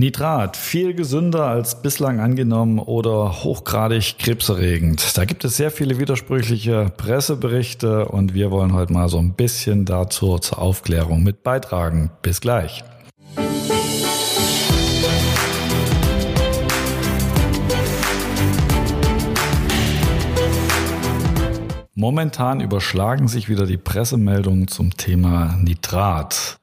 Nitrat, viel gesünder als bislang angenommen oder hochgradig krebserregend. Da gibt es sehr viele widersprüchliche Presseberichte und wir wollen heute mal so ein bisschen dazu zur Aufklärung mit beitragen. Bis gleich. Momentan überschlagen sich wieder die Pressemeldungen zum Thema Nitrat.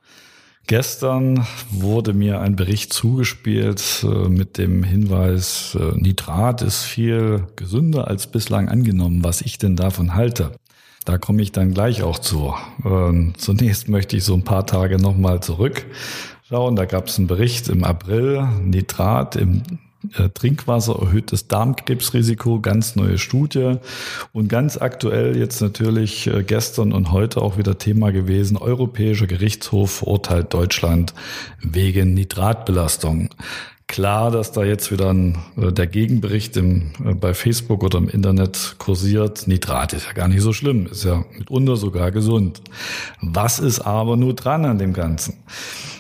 Gestern wurde mir ein Bericht zugespielt äh, mit dem Hinweis, äh, Nitrat ist viel gesünder als bislang angenommen, was ich denn davon halte. Da komme ich dann gleich auch zu. Ähm, zunächst möchte ich so ein paar Tage nochmal zurückschauen. Da gab es einen Bericht im April, Nitrat im Trinkwasser erhöht das Darmkrebsrisiko, ganz neue Studie und ganz aktuell jetzt natürlich äh, gestern und heute auch wieder Thema gewesen, Europäischer Gerichtshof verurteilt Deutschland wegen Nitratbelastung. Klar, dass da jetzt wieder ein, äh, der Gegenbericht im, bei Facebook oder im Internet kursiert. Nitrat ist ja gar nicht so schlimm, ist ja mitunter sogar gesund. Was ist aber nur dran an dem Ganzen?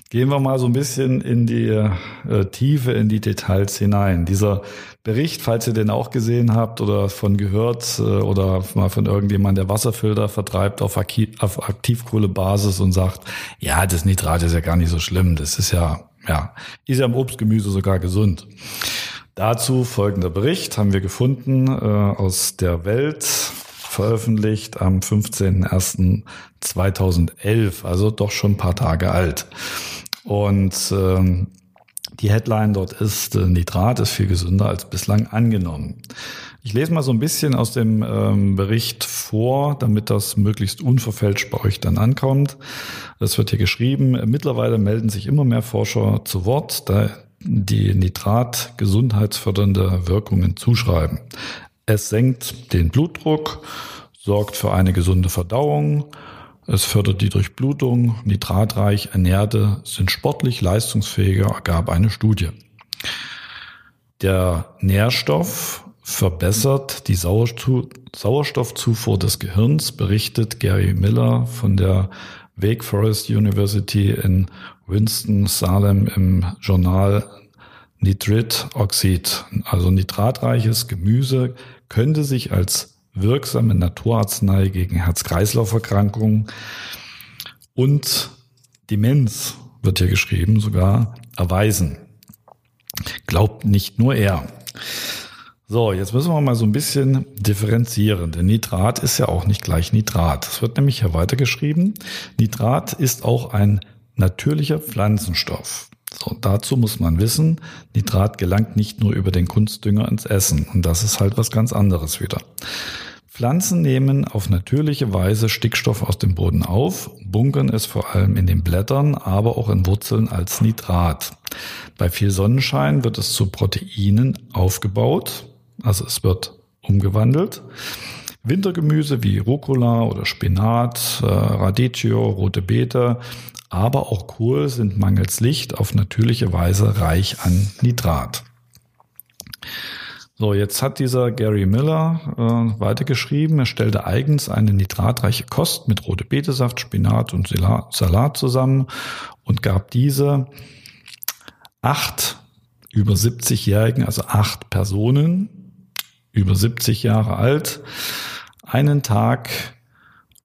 Gehen wir mal so ein bisschen in die äh, Tiefe, in die Details hinein. Dieser Bericht, falls ihr den auch gesehen habt oder von gehört äh, oder mal von irgendjemand, der Wasserfilter vertreibt auf, auf Aktivkohlebasis und sagt, ja, das Nitrat ist ja gar nicht so schlimm, das ist ja, ja, ist ja im Obstgemüse sogar gesund. Dazu folgender Bericht haben wir gefunden äh, aus der Welt, veröffentlicht am 15.01.2011, also doch schon ein paar Tage alt. Und ähm, die Headline dort ist, äh, Nitrat ist viel gesünder als bislang angenommen. Ich lese mal so ein bisschen aus dem ähm, Bericht vor, damit das möglichst unverfälscht bei euch dann ankommt. Es wird hier geschrieben, mittlerweile melden sich immer mehr Forscher zu Wort, da die Nitrat gesundheitsfördernde Wirkungen zuschreiben. Es senkt den Blutdruck, sorgt für eine gesunde Verdauung, es fördert die Durchblutung. Nitratreich Ernährte sind sportlich leistungsfähiger, ergab eine Studie. Der Nährstoff verbessert die Sauerstoffzufuhr des Gehirns, berichtet Gary Miller von der Wake Forest University in Winston-Salem im Journal Nitritoxid. Also nitratreiches Gemüse könnte sich als wirksame Naturarznei gegen Herz-Kreislauf-Erkrankungen und Demenz, wird hier geschrieben, sogar erweisen. Glaubt nicht nur er. So, jetzt müssen wir mal so ein bisschen differenzieren, denn Nitrat ist ja auch nicht gleich Nitrat. Es wird nämlich hier weitergeschrieben. Nitrat ist auch ein natürlicher Pflanzenstoff. So, dazu muss man wissen, Nitrat gelangt nicht nur über den Kunstdünger ins Essen. Und das ist halt was ganz anderes wieder. Pflanzen nehmen auf natürliche Weise Stickstoff aus dem Boden auf, bunkern es vor allem in den Blättern, aber auch in Wurzeln als Nitrat. Bei viel Sonnenschein wird es zu Proteinen aufgebaut, also es wird umgewandelt. Wintergemüse wie Rucola oder Spinat, äh, Radicchio, rote Beete, aber auch Kohl sind mangels Licht auf natürliche Weise reich an Nitrat. So, jetzt hat dieser Gary Miller äh, weitergeschrieben, er stellte eigens eine nitratreiche Kost mit rote Betesaft, Spinat und Salat zusammen und gab diese acht über 70-Jährigen, also acht Personen, über 70 Jahre alt, einen Tag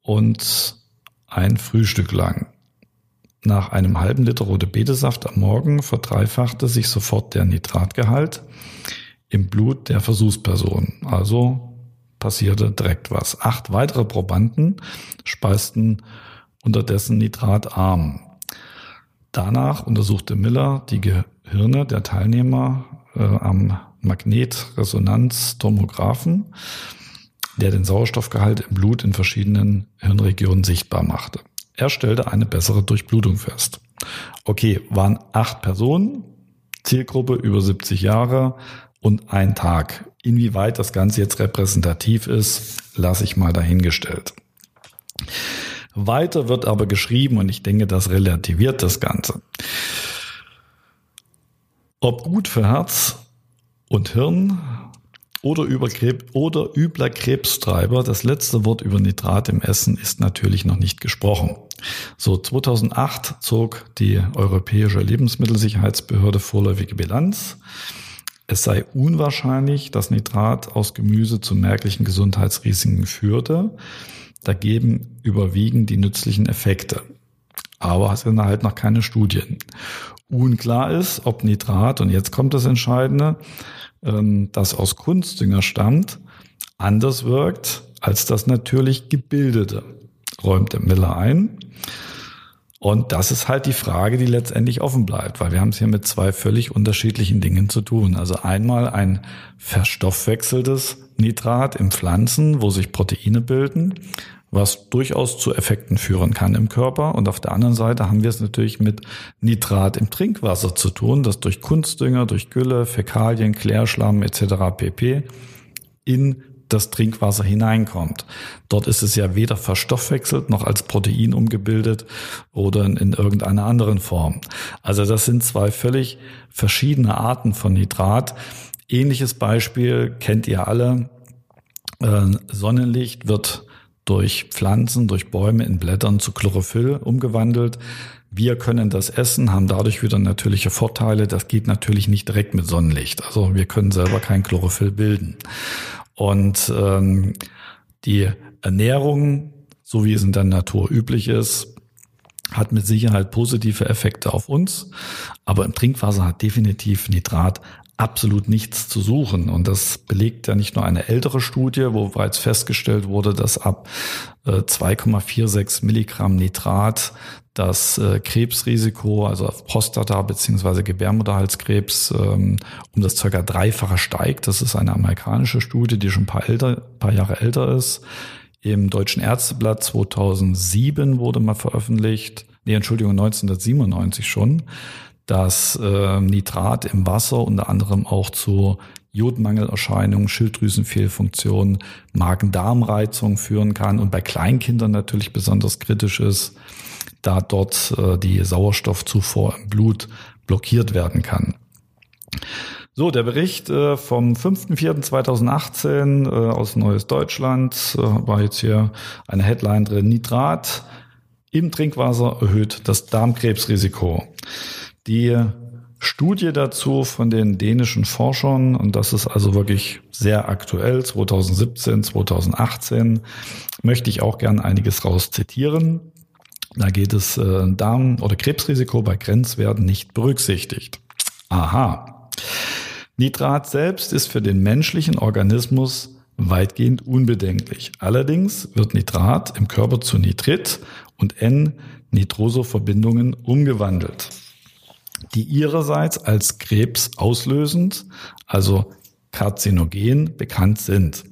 und ein Frühstück lang. Nach einem halben Liter rote Betesaft am Morgen verdreifachte sich sofort der Nitratgehalt im Blut der Versuchsperson. Also passierte direkt was. Acht weitere Probanden speisten unterdessen nitratarm. Danach untersuchte Miller die Gehirne der Teilnehmer äh, am Magnetresonanztomographen, der den Sauerstoffgehalt im Blut in verschiedenen Hirnregionen sichtbar machte. Er stellte eine bessere Durchblutung fest. Okay, waren acht Personen, Zielgruppe über 70 Jahre, und ein Tag. Inwieweit das Ganze jetzt repräsentativ ist, lasse ich mal dahingestellt. Weiter wird aber geschrieben und ich denke, das relativiert das Ganze. Ob gut für Herz und Hirn oder, über Krebs, oder übler Krebstreiber. Das letzte Wort über Nitrat im Essen ist natürlich noch nicht gesprochen. So, 2008 zog die Europäische Lebensmittelsicherheitsbehörde vorläufige Bilanz. Es sei unwahrscheinlich, dass Nitrat aus Gemüse zu merklichen Gesundheitsrisiken führte. Dagegen überwiegen die nützlichen Effekte. Aber es sind halt noch keine Studien. Unklar ist, ob Nitrat, und jetzt kommt das Entscheidende, das aus Kunstdünger stammt, anders wirkt als das natürlich gebildete, räumt Miller ein. Und das ist halt die Frage, die letztendlich offen bleibt, weil wir haben es hier mit zwei völlig unterschiedlichen Dingen zu tun. Also einmal ein verstoffwechseltes Nitrat im Pflanzen, wo sich Proteine bilden, was durchaus zu Effekten führen kann im Körper. Und auf der anderen Seite haben wir es natürlich mit Nitrat im Trinkwasser zu tun, das durch Kunstdünger, durch Gülle, Fäkalien, Klärschlamm etc. pp. in das Trinkwasser hineinkommt. Dort ist es ja weder verstoffwechselt noch als Protein umgebildet oder in, in irgendeiner anderen Form. Also das sind zwei völlig verschiedene Arten von Nitrat. Ähnliches Beispiel kennt ihr alle. Äh, Sonnenlicht wird durch Pflanzen, durch Bäume in Blättern zu Chlorophyll umgewandelt. Wir können das essen, haben dadurch wieder natürliche Vorteile. Das geht natürlich nicht direkt mit Sonnenlicht. Also wir können selber kein Chlorophyll bilden. Und ähm, die Ernährung, so wie es in der Natur üblich ist, hat mit Sicherheit positive Effekte auf uns. Aber im Trinkwasser hat definitiv Nitrat absolut nichts zu suchen. Und das belegt ja nicht nur eine ältere Studie, wo bereits festgestellt wurde, dass ab 2,46 äh, Milligramm Nitrat das äh, Krebsrisiko, also auf Prostata beziehungsweise Gebärmutterhalskrebs, ähm, um das circa dreifache steigt. Das ist eine amerikanische Studie, die schon ein paar, älter, paar Jahre älter ist. Im Deutschen Ärzteblatt 2007 wurde mal veröffentlicht, nee, Entschuldigung, 1997 schon, dass äh, Nitrat im Wasser unter anderem auch zu Jodmangelerscheinungen, Schilddrüsenfehlfunktionen, Magen-Darm-Reizung führen kann und bei Kleinkindern natürlich besonders kritisch ist da dort äh, die Sauerstoffzufuhr im Blut blockiert werden kann. So, der Bericht äh, vom 5.4.2018 äh, aus Neues Deutschland äh, war jetzt hier eine Headline drin. Nitrat im Trinkwasser erhöht das Darmkrebsrisiko. Die Studie dazu von den dänischen Forschern, und das ist also wirklich sehr aktuell, 2017, 2018, möchte ich auch gern einiges raus zitieren. Da geht es äh, Darm- oder Krebsrisiko bei Grenzwerten nicht berücksichtigt. Aha. Nitrat selbst ist für den menschlichen Organismus weitgehend unbedenklich. Allerdings wird Nitrat im Körper zu Nitrit und N-Nitroso-Verbindungen umgewandelt, die ihrerseits als krebsauslösend, also karzinogen, bekannt sind.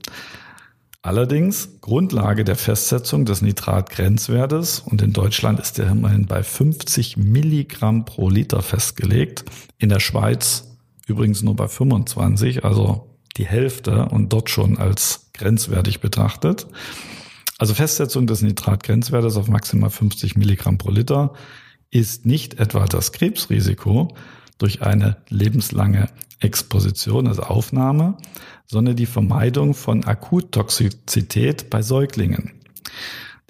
Allerdings Grundlage der Festsetzung des Nitratgrenzwertes und in Deutschland ist er immerhin bei 50 Milligramm pro Liter festgelegt. In der Schweiz übrigens nur bei 25, also die Hälfte und dort schon als grenzwertig betrachtet. Also Festsetzung des Nitratgrenzwertes auf maximal 50 Milligramm pro Liter ist nicht etwa das Krebsrisiko durch eine lebenslange Exposition, also Aufnahme, sondern die Vermeidung von Akuttoxizität bei Säuglingen.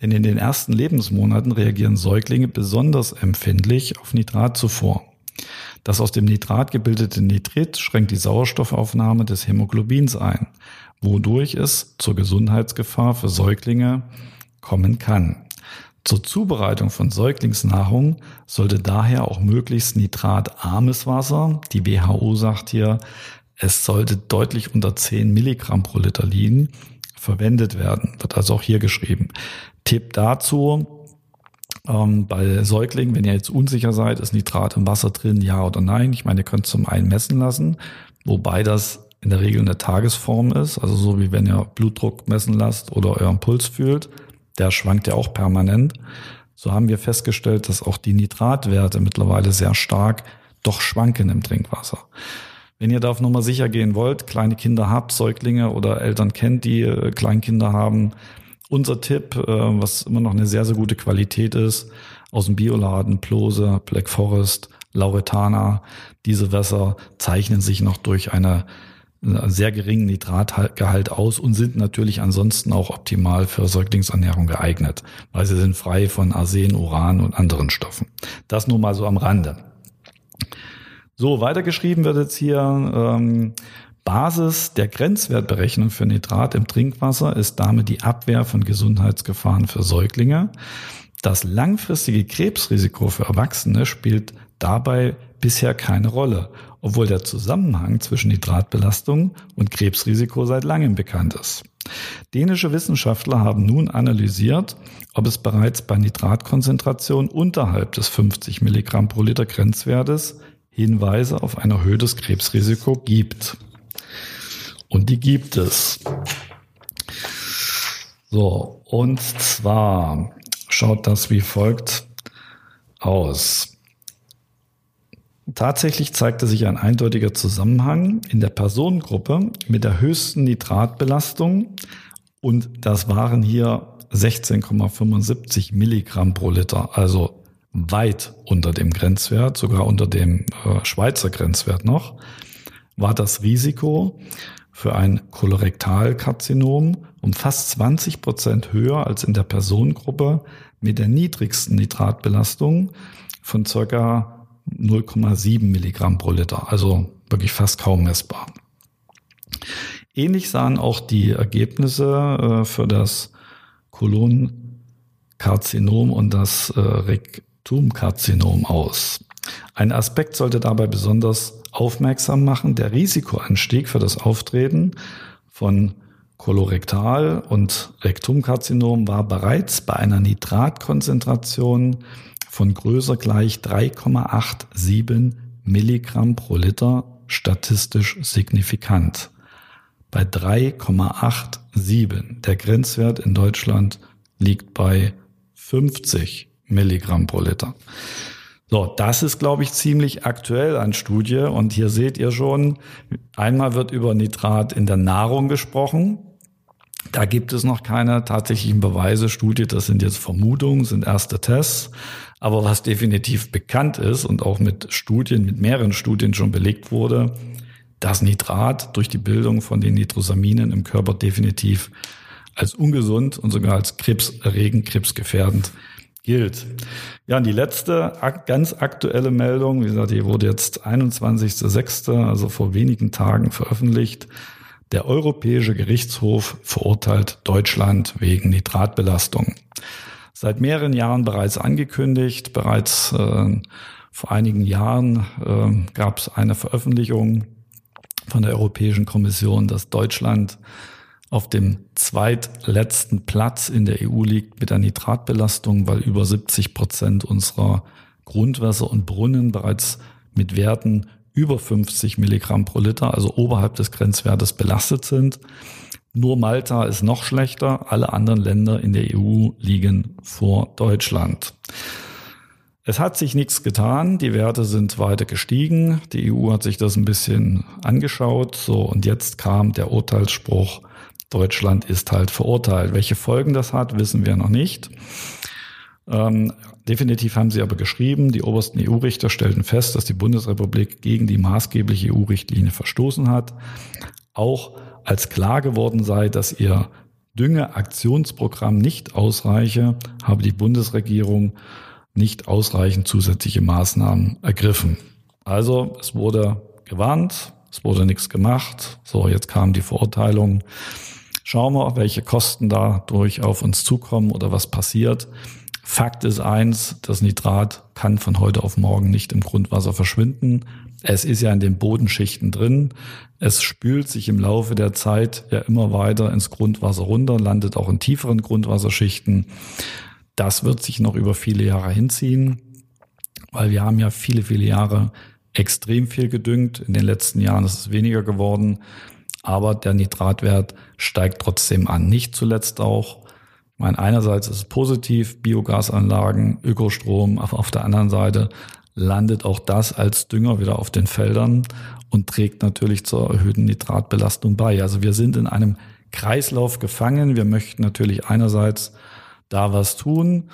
Denn in den ersten Lebensmonaten reagieren Säuglinge besonders empfindlich auf Nitratzufuhr. Das aus dem Nitrat gebildete Nitrit schränkt die Sauerstoffaufnahme des Hämoglobins ein, wodurch es zur Gesundheitsgefahr für Säuglinge kommen kann. Zur Zubereitung von Säuglingsnahrung sollte daher auch möglichst nitratarmes Wasser, die WHO sagt hier, es sollte deutlich unter 10 Milligramm pro Liter liegen, verwendet werden. Wird also auch hier geschrieben. Tipp dazu, ähm, bei Säuglingen, wenn ihr jetzt unsicher seid, ist Nitrat im Wasser drin, ja oder nein. Ich meine, ihr könnt zum einen messen lassen, wobei das in der Regel eine Tagesform ist, also so wie wenn ihr Blutdruck messen lasst oder euren Puls fühlt der schwankt ja auch permanent. So haben wir festgestellt, dass auch die Nitratwerte mittlerweile sehr stark doch schwanken im Trinkwasser. Wenn ihr da auf Nummer sicher gehen wollt, kleine Kinder habt, Säuglinge oder Eltern kennt, die äh, Kleinkinder haben, unser Tipp, äh, was immer noch eine sehr, sehr gute Qualität ist, aus dem Bioladen, Plose, Black Forest, Lauretana, diese Wässer zeichnen sich noch durch eine sehr geringen Nitratgehalt aus und sind natürlich ansonsten auch optimal für Säuglingsernährung geeignet, weil sie sind frei von Arsen, Uran und anderen Stoffen. Das nur mal so am Rande. So, weitergeschrieben wird jetzt hier, ähm, Basis der Grenzwertberechnung für Nitrat im Trinkwasser ist damit die Abwehr von Gesundheitsgefahren für Säuglinge. Das langfristige Krebsrisiko für Erwachsene spielt dabei bisher keine Rolle, obwohl der Zusammenhang zwischen Nitratbelastung und Krebsrisiko seit langem bekannt ist. Dänische Wissenschaftler haben nun analysiert, ob es bereits bei Nitratkonzentration unterhalb des 50 Milligramm pro Liter Grenzwertes Hinweise auf ein erhöhtes Krebsrisiko gibt. Und die gibt es. So, und zwar schaut das wie folgt aus. Tatsächlich zeigte sich ein eindeutiger Zusammenhang in der Personengruppe mit der höchsten Nitratbelastung und das waren hier 16,75 Milligramm pro Liter, also weit unter dem Grenzwert, sogar unter dem äh, Schweizer Grenzwert noch, war das Risiko für ein Kolorektalkarzinom um fast 20 Prozent höher als in der Personengruppe mit der niedrigsten Nitratbelastung von circa 0,7 Milligramm pro Liter, also wirklich fast kaum messbar. Ähnlich sahen auch die Ergebnisse äh, für das Kolonkarzinom und das äh, Rektumkarzinom aus. Ein Aspekt sollte dabei besonders aufmerksam machen, der Risikoanstieg für das Auftreten von Kolorektal- und Rektumkarzinom war bereits bei einer Nitratkonzentration von größer gleich 3,87 Milligramm pro Liter statistisch signifikant. Bei 3,87. Der Grenzwert in Deutschland liegt bei 50 Milligramm pro Liter. So, das ist, glaube ich, ziemlich aktuell an Studie. Und hier seht ihr schon, einmal wird über Nitrat in der Nahrung gesprochen. Da gibt es noch keine tatsächlichen Beweise, Studie, das sind jetzt Vermutungen, sind erste Tests. Aber was definitiv bekannt ist und auch mit Studien, mit mehreren Studien schon belegt wurde, dass Nitrat durch die Bildung von den Nitrosaminen im Körper definitiv als ungesund und sogar als krebserregend, krebsgefährdend gilt. Ja, und die letzte ganz aktuelle Meldung, wie gesagt, die wurde jetzt 21.06., also vor wenigen Tagen veröffentlicht. Der Europäische Gerichtshof verurteilt Deutschland wegen Nitratbelastung seit mehreren Jahren bereits angekündigt. Bereits äh, vor einigen Jahren äh, gab es eine Veröffentlichung von der Europäischen Kommission, dass Deutschland auf dem zweitletzten Platz in der EU liegt mit der Nitratbelastung, weil über 70 Prozent unserer Grundwässer und Brunnen bereits mit Werten über 50 Milligramm pro Liter, also oberhalb des Grenzwertes belastet sind. Nur Malta ist noch schlechter. Alle anderen Länder in der EU liegen vor Deutschland. Es hat sich nichts getan. Die Werte sind weiter gestiegen. Die EU hat sich das ein bisschen angeschaut. So, und jetzt kam der Urteilsspruch. Deutschland ist halt verurteilt. Welche Folgen das hat, wissen wir noch nicht. Ähm, definitiv haben sie aber geschrieben, die obersten EU-Richter stellten fest, dass die Bundesrepublik gegen die maßgebliche EU-Richtlinie verstoßen hat. Auch als klar geworden sei, dass ihr Düngeaktionsprogramm nicht ausreiche, habe die Bundesregierung nicht ausreichend zusätzliche Maßnahmen ergriffen. Also es wurde gewarnt, es wurde nichts gemacht. So, jetzt kam die Verurteilung. Schauen wir, welche Kosten dadurch auf uns zukommen oder was passiert. Fakt ist eins, das Nitrat kann von heute auf morgen nicht im Grundwasser verschwinden. Es ist ja in den Bodenschichten drin. Es spült sich im Laufe der Zeit ja immer weiter ins Grundwasser runter, landet auch in tieferen Grundwasserschichten. Das wird sich noch über viele Jahre hinziehen, weil wir haben ja viele, viele Jahre extrem viel gedüngt. In den letzten Jahren ist es weniger geworden, aber der Nitratwert steigt trotzdem an. Nicht zuletzt auch, meine, einerseits ist es positiv, Biogasanlagen, Ökostrom, aber auf der anderen Seite landet auch das als Dünger wieder auf den Feldern und trägt natürlich zur erhöhten Nitratbelastung bei. Also wir sind in einem Kreislauf gefangen. Wir möchten natürlich einerseits da was tun.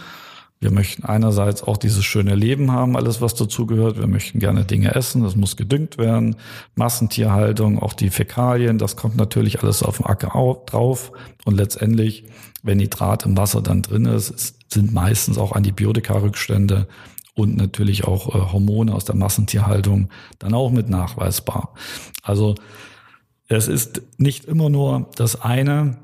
Wir möchten einerseits auch dieses schöne Leben haben, alles was dazugehört. Wir möchten gerne Dinge essen, das muss gedüngt werden. Massentierhaltung, auch die Fäkalien, das kommt natürlich alles auf dem Acker drauf. Und letztendlich, wenn Nitrat im Wasser dann drin ist, sind meistens auch Antibiotika-Rückstände und natürlich auch äh, Hormone aus der Massentierhaltung dann auch mit nachweisbar. Also es ist nicht immer nur das eine,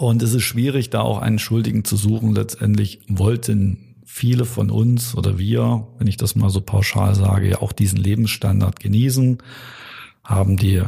und es ist schwierig, da auch einen Schuldigen zu suchen. Letztendlich wollten viele von uns oder wir, wenn ich das mal so pauschal sage, ja auch diesen Lebensstandard genießen, haben die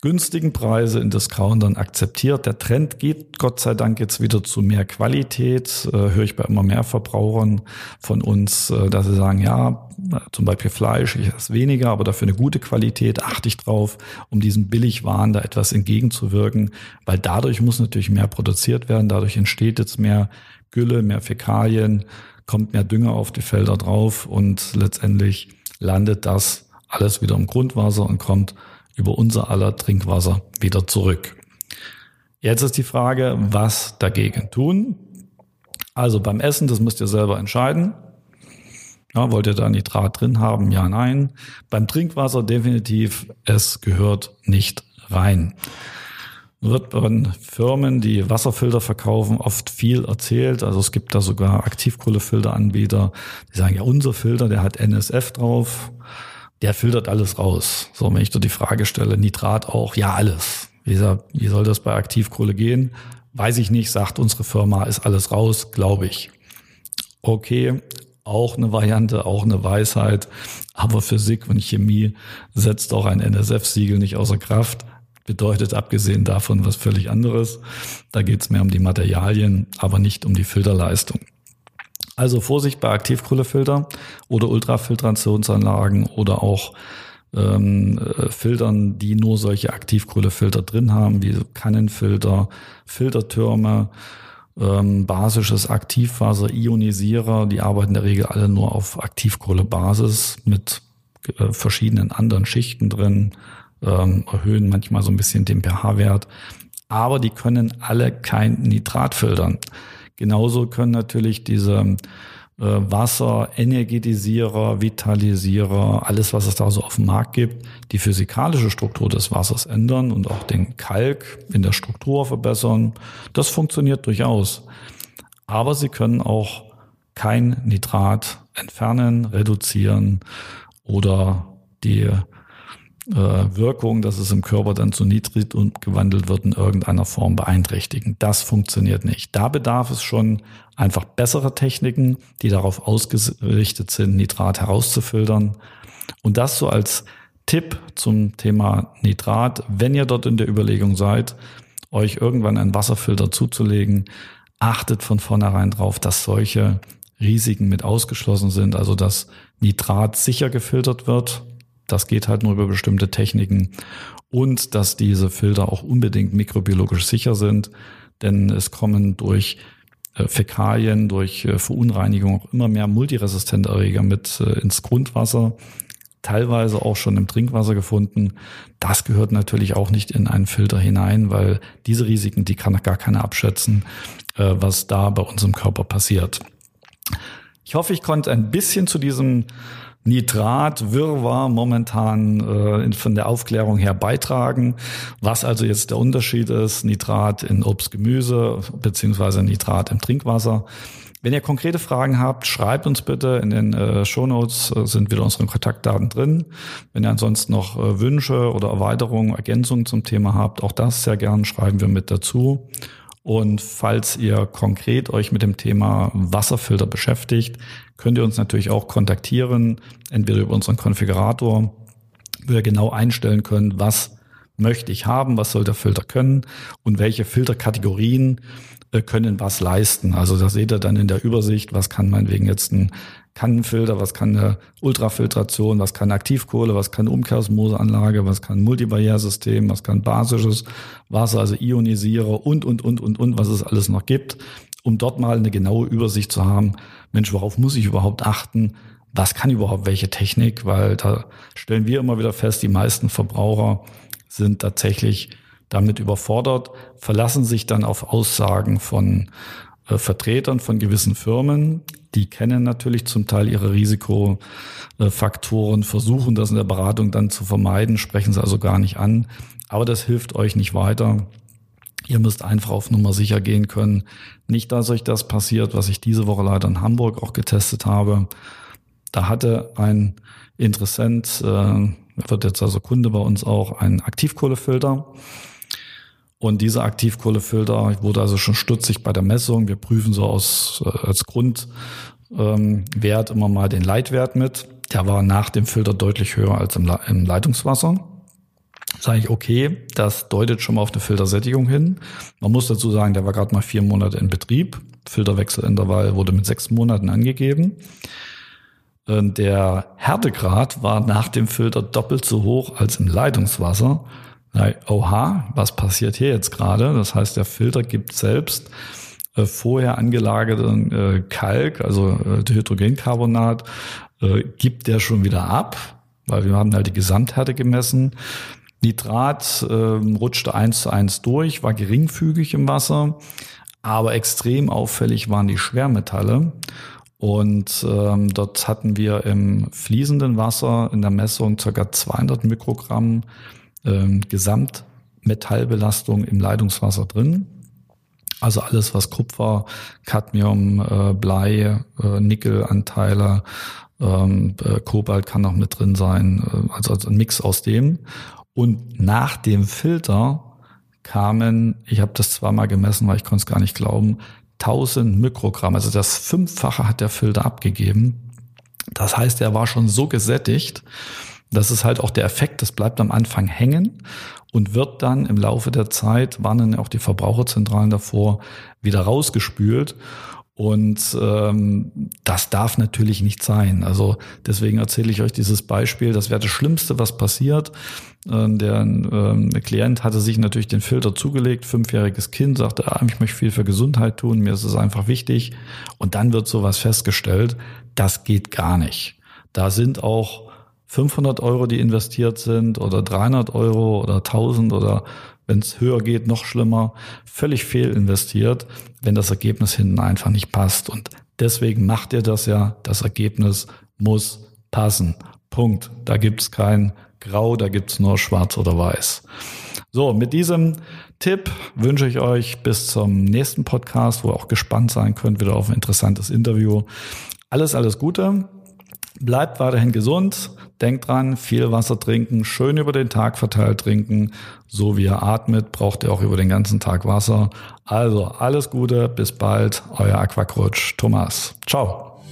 günstigen Preise in Discountern akzeptiert. Der Trend geht Gott sei Dank jetzt wieder zu mehr Qualität. Äh, höre ich bei immer mehr Verbrauchern von uns, äh, dass sie sagen, ja, zum Beispiel Fleisch, ich esse weniger, aber dafür eine gute Qualität, achte ich drauf, um diesem Billigwahn da etwas entgegenzuwirken, weil dadurch muss natürlich mehr produziert werden, dadurch entsteht jetzt mehr Gülle, mehr Fäkalien, kommt mehr Dünger auf die Felder drauf und letztendlich landet das alles wieder im Grundwasser und kommt über unser aller Trinkwasser wieder zurück. Jetzt ist die Frage, was dagegen tun? Also beim Essen, das müsst ihr selber entscheiden. Ja, wollt ihr da Nitrat drin haben? Ja, nein. Beim Trinkwasser definitiv, es gehört nicht rein. Wird bei Firmen, die Wasserfilter verkaufen, oft viel erzählt. Also es gibt da sogar Aktivkohlefilteranbieter, die sagen, ja, unser Filter, der hat NSF drauf der filtert alles raus. So, wenn ich dir die Frage stelle, Nitrat auch, ja, alles. Wie, wie soll das bei Aktivkohle gehen? Weiß ich nicht, sagt unsere Firma, ist alles raus, glaube ich. Okay, auch eine Variante, auch eine Weisheit. Aber Physik und Chemie setzt auch ein NSF-Siegel nicht außer Kraft. Bedeutet abgesehen davon was völlig anderes. Da geht es mehr um die Materialien, aber nicht um die Filterleistung. Also Vorsicht bei Aktivkohlefilter oder Ultrafiltrationsanlagen oder auch ähm, äh, Filtern, die nur solche Aktivkohlefilter drin haben, wie Kannenfilter, Filtertürme, ähm, basisches Aktivwasser, Ionisierer, die arbeiten in der Regel alle nur auf Aktivkohlebasis mit äh, verschiedenen anderen Schichten drin, ähm, erhöhen manchmal so ein bisschen den pH-Wert, aber die können alle kein Nitrat filtern. Genauso können natürlich diese äh, Wasser, Energetisierer, Vitalisierer, alles, was es da so auf dem Markt gibt, die physikalische Struktur des Wassers ändern und auch den Kalk in der Struktur verbessern. Das funktioniert durchaus. Aber sie können auch kein Nitrat entfernen, reduzieren oder die Wirkung, dass es im Körper dann zu Nitrit und gewandelt wird, in irgendeiner Form beeinträchtigen. Das funktioniert nicht. Da bedarf es schon einfach besserer Techniken, die darauf ausgerichtet sind, Nitrat herauszufiltern. Und das so als Tipp zum Thema Nitrat, wenn ihr dort in der Überlegung seid, euch irgendwann einen Wasserfilter zuzulegen, achtet von vornherein drauf, dass solche Risiken mit ausgeschlossen sind, also dass Nitrat sicher gefiltert wird, das geht halt nur über bestimmte Techniken. Und dass diese Filter auch unbedingt mikrobiologisch sicher sind, denn es kommen durch äh, Fäkalien, durch äh, Verunreinigung auch immer mehr multiresistente Erreger mit äh, ins Grundwasser, teilweise auch schon im Trinkwasser gefunden. Das gehört natürlich auch nicht in einen Filter hinein, weil diese Risiken, die kann gar keiner abschätzen, was da bei uns im Körper passiert. Ich hoffe, ich konnte ein bisschen zu diesem Nitrat, Wirrwarr momentan äh, von der Aufklärung her beitragen. Was also jetzt der Unterschied ist, Nitrat in Obst, Gemüse beziehungsweise Nitrat im Trinkwasser. Wenn ihr konkrete Fragen habt, schreibt uns bitte. In den äh, Shownotes äh, sind wieder unsere Kontaktdaten drin. Wenn ihr ansonsten noch äh, Wünsche oder Erweiterungen, Ergänzungen zum Thema habt, auch das sehr gern schreiben wir mit dazu. Und falls ihr konkret euch mit dem Thema Wasserfilter beschäftigt, könnt ihr uns natürlich auch kontaktieren, entweder über unseren Konfigurator, wo ihr genau einstellen könnt, was möchte ich haben, was soll der Filter können und welche Filterkategorien äh, können was leisten. Also da seht ihr dann in der Übersicht, was kann meinetwegen jetzt ein Kannenfilter, was kann eine Ultrafiltration, was kann Aktivkohle, was kann Umkehrosmoseanlage, was kann Multibarriersystem, was kann basisches Wasser, also Ionisierer und, und, und, und, und, was es alles noch gibt, um dort mal eine genaue Übersicht zu haben. Mensch, worauf muss ich überhaupt achten? Was kann überhaupt welche Technik? Weil da stellen wir immer wieder fest, die meisten Verbraucher sind tatsächlich damit überfordert, verlassen sich dann auf Aussagen von Vertretern von gewissen Firmen. Die kennen natürlich zum Teil ihre Risikofaktoren, versuchen das in der Beratung dann zu vermeiden, sprechen sie also gar nicht an. Aber das hilft euch nicht weiter. Ihr müsst einfach auf Nummer sicher gehen können. Nicht, dass euch das passiert, was ich diese Woche leider in Hamburg auch getestet habe. Da hatte ein Interessent, äh, wird jetzt also Kunde bei uns auch, einen Aktivkohlefilter. Und dieser Aktivkohlefilter wurde also schon stutzig bei der Messung. Wir prüfen so aus, äh, als Grundwert ähm, immer mal den Leitwert mit. Der war nach dem Filter deutlich höher als im, im Leitungswasser sage ich, okay, das deutet schon mal auf eine Filtersättigung hin. Man muss dazu sagen, der war gerade mal vier Monate in Betrieb. Filterwechselintervall wurde mit sechs Monaten angegeben. Der Härtegrad war nach dem Filter doppelt so hoch als im Leitungswasser. Oha, was passiert hier jetzt gerade? Das heißt, der Filter gibt selbst äh, vorher angelagerten äh, Kalk, also äh, Hydrogencarbonat, gibt der schon wieder ab, weil wir haben halt die Gesamthärte gemessen. Nitrat äh, rutschte eins zu eins durch, war geringfügig im Wasser, aber extrem auffällig waren die Schwermetalle. Und ähm, dort hatten wir im fließenden Wasser in der Messung ca. 200 Mikrogramm ähm, Gesamtmetallbelastung im Leitungswasser drin. Also alles, was Kupfer, Cadmium, äh, Blei, äh, Nickelanteile, ähm, äh, Kobalt kann noch mit drin sein, äh, also, also ein Mix aus dem. Und nach dem Filter kamen, ich habe das zweimal gemessen, weil ich konnte es gar nicht glauben, 1000 Mikrogramm. Also das Fünffache hat der Filter abgegeben. Das heißt, er war schon so gesättigt. Das ist halt auch der Effekt, das bleibt am Anfang hängen und wird dann im Laufe der Zeit, warnen auch die Verbraucherzentralen davor, wieder rausgespült. Und ähm, das darf natürlich nicht sein. Also deswegen erzähle ich euch dieses Beispiel. Das wäre das Schlimmste, was passiert. Ähm, der ähm, Klient hatte sich natürlich den Filter zugelegt, fünfjähriges Kind, sagte, ah, ich möchte viel für Gesundheit tun, mir ist es einfach wichtig. Und dann wird sowas festgestellt, das geht gar nicht. Da sind auch 500 Euro, die investiert sind oder 300 Euro oder 1000 oder wenn es höher geht, noch schlimmer, völlig fehl investiert, wenn das Ergebnis hinten einfach nicht passt. Und deswegen macht ihr das ja. Das Ergebnis muss passen. Punkt. Da gibt's kein Grau, da gibt's nur Schwarz oder Weiß. So, mit diesem Tipp wünsche ich euch bis zum nächsten Podcast, wo ihr auch gespannt sein könnt, wieder auf ein interessantes Interview. Alles, alles Gute. Bleibt weiterhin gesund. Denkt dran, viel Wasser trinken, schön über den Tag verteilt trinken. So wie ihr atmet, braucht ihr auch über den ganzen Tag Wasser. Also alles Gute, bis bald, euer Aquacrutsch Thomas. Ciao.